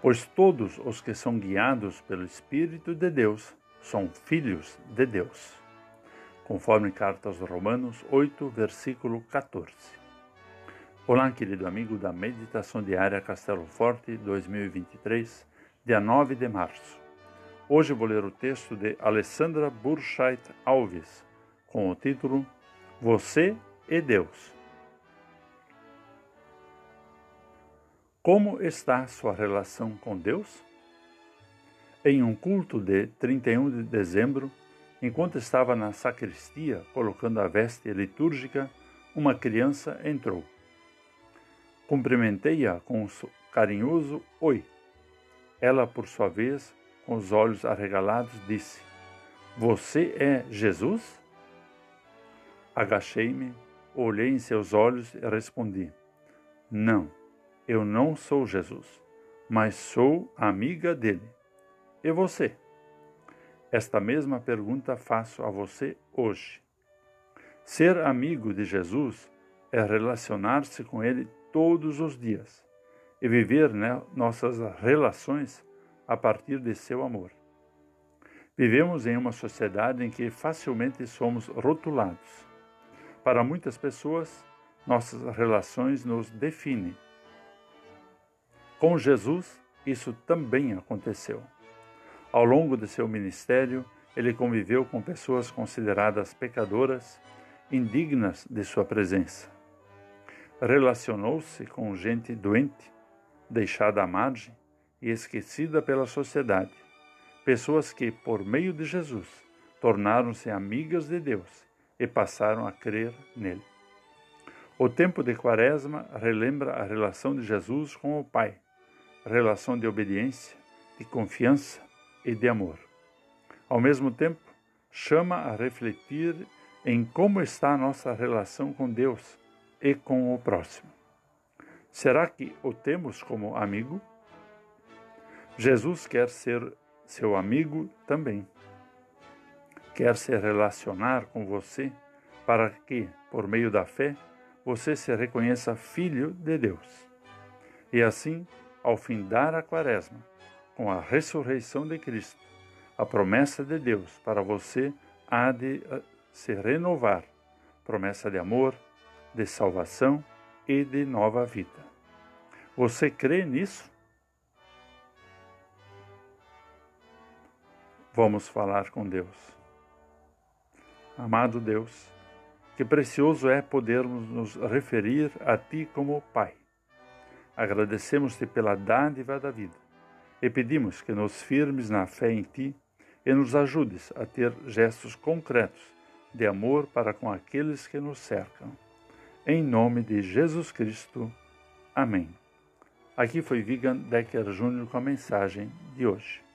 Pois todos os que são guiados pelo Espírito de Deus são filhos de Deus. Conforme carta aos Romanos 8, versículo 14. Olá, querido amigo da Meditação Diária Castelo Forte 2023, dia 9 de março. Hoje vou ler o texto de Alessandra Burscheit Alves, com o título Você e Deus. Como está sua relação com Deus? Em um culto de 31 de dezembro, enquanto estava na sacristia colocando a veste litúrgica, uma criança entrou. Cumprimentei-a com um carinhoso oi. Ela, por sua vez, com os olhos arregalados, disse: Você é Jesus? Agachei-me, olhei em seus olhos e respondi: Não. Eu não sou Jesus, mas sou amiga dele. E você? Esta mesma pergunta faço a você hoje. Ser amigo de Jesus é relacionar-se com ele todos os dias e viver né, nossas relações a partir de seu amor. Vivemos em uma sociedade em que facilmente somos rotulados. Para muitas pessoas, nossas relações nos definem com Jesus, isso também aconteceu. Ao longo de seu ministério, ele conviveu com pessoas consideradas pecadoras, indignas de sua presença. Relacionou-se com gente doente, deixada à margem e esquecida pela sociedade. Pessoas que, por meio de Jesus, tornaram-se amigas de Deus e passaram a crer nele. O tempo de Quaresma relembra a relação de Jesus com o Pai relação de obediência, de confiança e de amor. Ao mesmo tempo, chama a refletir em como está a nossa relação com Deus e com o próximo. Será que o temos como amigo? Jesus quer ser seu amigo também. Quer se relacionar com você para que, por meio da fé, você se reconheça filho de Deus. E assim, ao findar a quaresma, com a ressurreição de Cristo, a promessa de Deus para você há de eh, se renovar promessa de amor, de salvação e de nova vida. Você crê nisso? Vamos falar com Deus. Amado Deus, que precioso é podermos nos referir a Ti como Pai Agradecemos-te pela dádiva da vida e pedimos que nos firmes na fé em ti e nos ajudes a ter gestos concretos de amor para com aqueles que nos cercam. Em nome de Jesus Cristo. Amém. Aqui foi Vigan Decker Júnior com a mensagem de hoje.